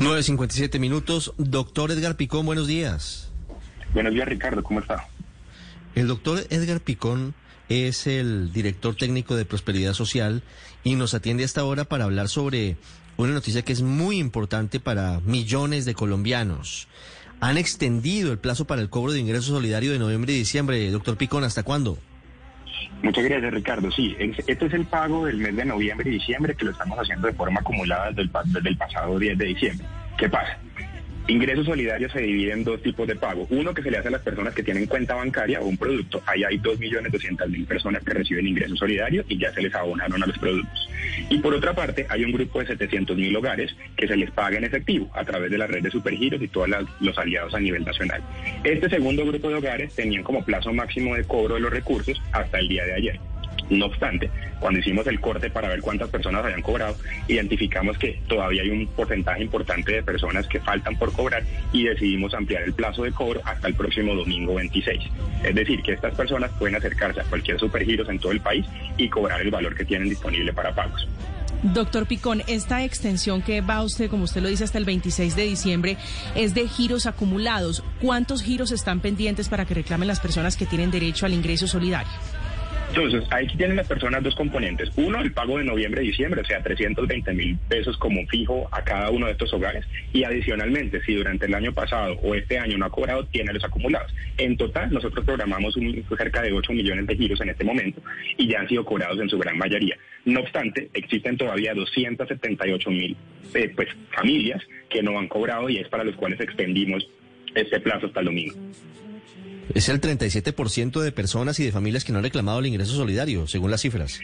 9.57 minutos. Doctor Edgar Picón, buenos días. Buenos días, Ricardo, ¿cómo está? El doctor Edgar Picón es el director técnico de Prosperidad Social y nos atiende hasta ahora para hablar sobre una noticia que es muy importante para millones de colombianos. Han extendido el plazo para el cobro de ingreso solidario de noviembre y diciembre. Doctor Picón, ¿hasta cuándo? Muchas gracias, Ricardo. Sí, este es el pago del mes de noviembre y diciembre que lo estamos haciendo de forma acumulada desde el, desde el pasado 10 de diciembre. ¿Qué pasa? Ingreso solidario se divide en dos tipos de pago. Uno que se le hace a las personas que tienen cuenta bancaria o un producto. Ahí hay 2.200.000 personas que reciben ingreso solidario y ya se les abonaron a los productos. Y por otra parte, hay un grupo de 700.000 hogares que se les paga en efectivo a través de la red de supergiros y todos los aliados a nivel nacional. Este segundo grupo de hogares tenían como plazo máximo de cobro de los recursos hasta el día de ayer. No obstante, cuando hicimos el corte para ver cuántas personas habían cobrado, identificamos que todavía hay un porcentaje importante de personas que faltan por cobrar y decidimos ampliar el plazo de cobro hasta el próximo domingo 26. Es decir, que estas personas pueden acercarse a cualquier supergiros en todo el país y cobrar el valor que tienen disponible para pagos. Doctor Picón, esta extensión que va usted, como usted lo dice, hasta el 26 de diciembre, es de giros acumulados. ¿Cuántos giros están pendientes para que reclamen las personas que tienen derecho al ingreso solidario? Entonces, ahí tienen las personas dos componentes. Uno, el pago de noviembre y diciembre, o sea, 320 mil pesos como fijo a cada uno de estos hogares. Y adicionalmente, si durante el año pasado o este año no ha cobrado, tiene los acumulados. En total, nosotros programamos cerca de 8 millones de giros en este momento y ya han sido cobrados en su gran mayoría. No obstante, existen todavía 278 mil eh, pues, familias que no han cobrado y es para los cuales extendimos este plazo hasta el domingo. Es el 37% de personas y de familias que no han reclamado el ingreso solidario, según las cifras.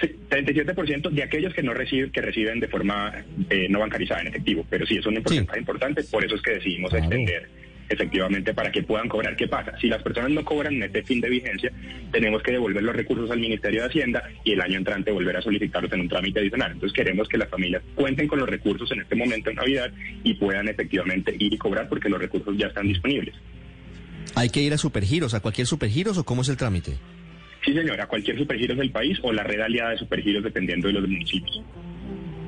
Sí, 37% de aquellos que no reciben, que reciben de forma eh, no bancarizada en efectivo, pero sí es un porcentaje importante, por eso es que decidimos extender efectivamente para que puedan cobrar. ¿Qué pasa? Si las personas no cobran en este fin de vigencia, tenemos que devolver los recursos al Ministerio de Hacienda y el año entrante volver a solicitarlos en un trámite adicional. Entonces queremos que las familias cuenten con los recursos en este momento en Navidad y puedan efectivamente ir y cobrar porque los recursos ya están disponibles. ¿Hay que ir a Supergiros, a cualquier Supergiros o cómo es el trámite? Sí, señora, a cualquier Supergiros del país o la red aliada de Supergiros dependiendo de los municipios.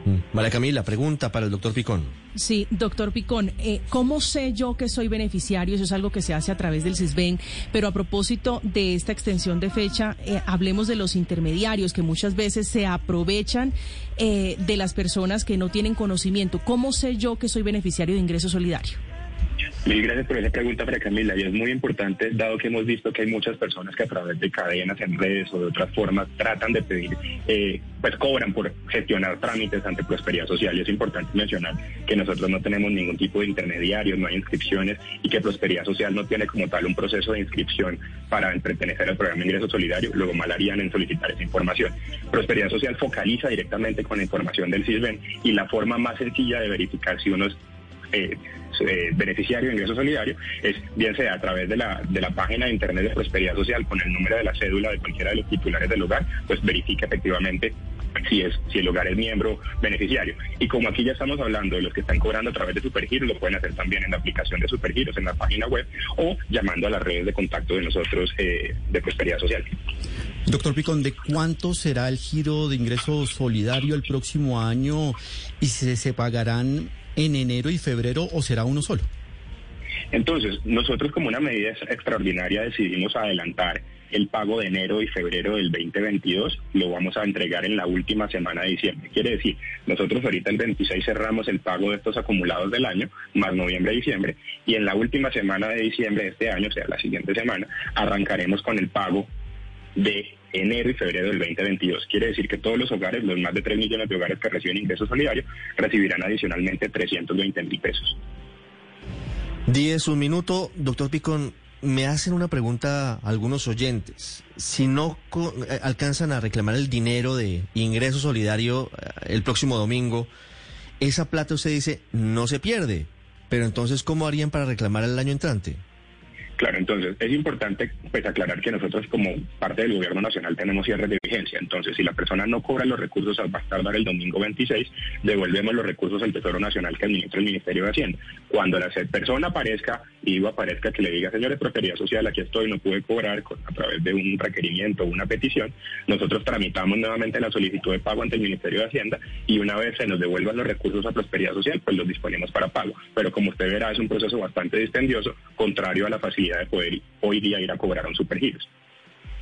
Mm. María Camila, pregunta para el doctor Picón. Sí, doctor Picón, eh, ¿cómo sé yo que soy beneficiario? Eso es algo que se hace a través del CISBEN, pero a propósito de esta extensión de fecha, eh, hablemos de los intermediarios que muchas veces se aprovechan eh, de las personas que no tienen conocimiento. ¿Cómo sé yo que soy beneficiario de ingreso solidario? Mil gracias por esa pregunta, María Camila. Y es muy importante, dado que hemos visto que hay muchas personas que a través de cadenas en redes o de otras formas tratan de pedir, eh, pues cobran por gestionar trámites ante Prosperidad Social. Y es importante mencionar que nosotros no tenemos ningún tipo de intermediarios, no hay inscripciones y que Prosperidad Social no tiene como tal un proceso de inscripción para pertenecer al programa de ingreso solidario. Luego mal harían en solicitar esa información. Prosperidad Social focaliza directamente con la información del CISBEN y la forma más sencilla de verificar si uno es eh, eh, beneficiario de ingreso solidario es bien sea a través de la, de la página de internet de prosperidad social con el número de la cédula de cualquiera de los titulares del hogar, pues verifica efectivamente si es si el hogar es miembro beneficiario. Y como aquí ya estamos hablando de los que están cobrando a través de Supergiros, lo pueden hacer también en la aplicación de Supergiros, en la página web o llamando a las redes de contacto de nosotros eh, de Prosperidad Social. Doctor Picón, ¿de cuánto será el giro de ingreso solidario el próximo año y se, se pagarán en enero y febrero o será uno solo? Entonces, nosotros como una medida extraordinaria decidimos adelantar el pago de enero y febrero del 2022, lo vamos a entregar en la última semana de diciembre. Quiere decir, nosotros ahorita el 26 cerramos el pago de estos acumulados del año, más noviembre y diciembre, y en la última semana de diciembre de este año, o sea, la siguiente semana, arrancaremos con el pago de enero y febrero del 2022. Quiere decir que todos los hogares, los más de 3 millones de hogares que reciben ingresos solidarios, recibirán adicionalmente 320 mil pesos. 10, un minuto. Doctor Picón, me hacen una pregunta algunos oyentes. Si no eh, alcanzan a reclamar el dinero de ingreso solidario eh, el próximo domingo, esa plata usted dice no se pierde. Pero entonces, ¿cómo harían para reclamar el año entrante? Claro, entonces es importante pues aclarar que nosotros como parte del gobierno nacional tenemos cierres de Entonces, si la persona no cobra los recursos a más tardar el domingo 26, devolvemos los recursos al Tesoro Nacional que administra el Ministerio de Hacienda. Cuando la persona aparezca y aparezca que le diga, señores, Prosperidad Social, aquí estoy, no pude cobrar a través de un requerimiento o una petición, nosotros tramitamos nuevamente la solicitud de pago ante el Ministerio de Hacienda y una vez se nos devuelvan los recursos a Prosperidad Social, pues los disponemos para pago. Pero como usted verá, es un proceso bastante dispendioso, contrario a la facilidad de poder hoy día ir a cobrar un supergiros.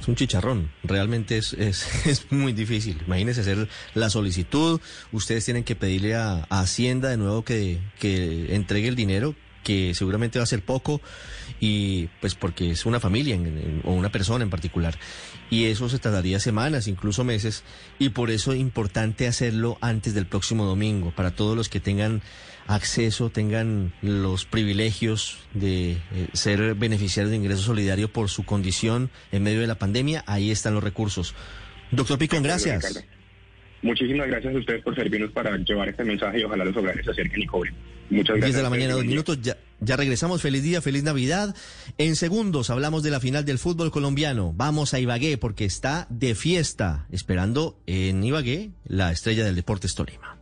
Es un chicharrón, realmente es, es, muy difícil. Imagínense hacer la solicitud, ustedes tienen que pedirle a, Hacienda de nuevo que, que entregue el dinero, que seguramente va a ser poco, y pues porque es una familia o una persona en particular. Y eso se tardaría semanas, incluso meses, y por eso es importante hacerlo antes del próximo domingo, para todos los que tengan acceso, tengan los privilegios de eh, ser beneficiarios de ingreso solidario por su condición en medio de la pandemia, ahí están los recursos. Doctor Picón, gracias. Muchísimas gracias a ustedes por servirnos para llevar este mensaje y ojalá los hogares se acerquen y cobren. Muchas gracias. 10 de la mañana, dos minutos, ya, ya regresamos. Feliz día, feliz Navidad. En segundos hablamos de la final del fútbol colombiano. Vamos a Ibagué porque está de fiesta, esperando en Ibagué la estrella del Deportes Tolima.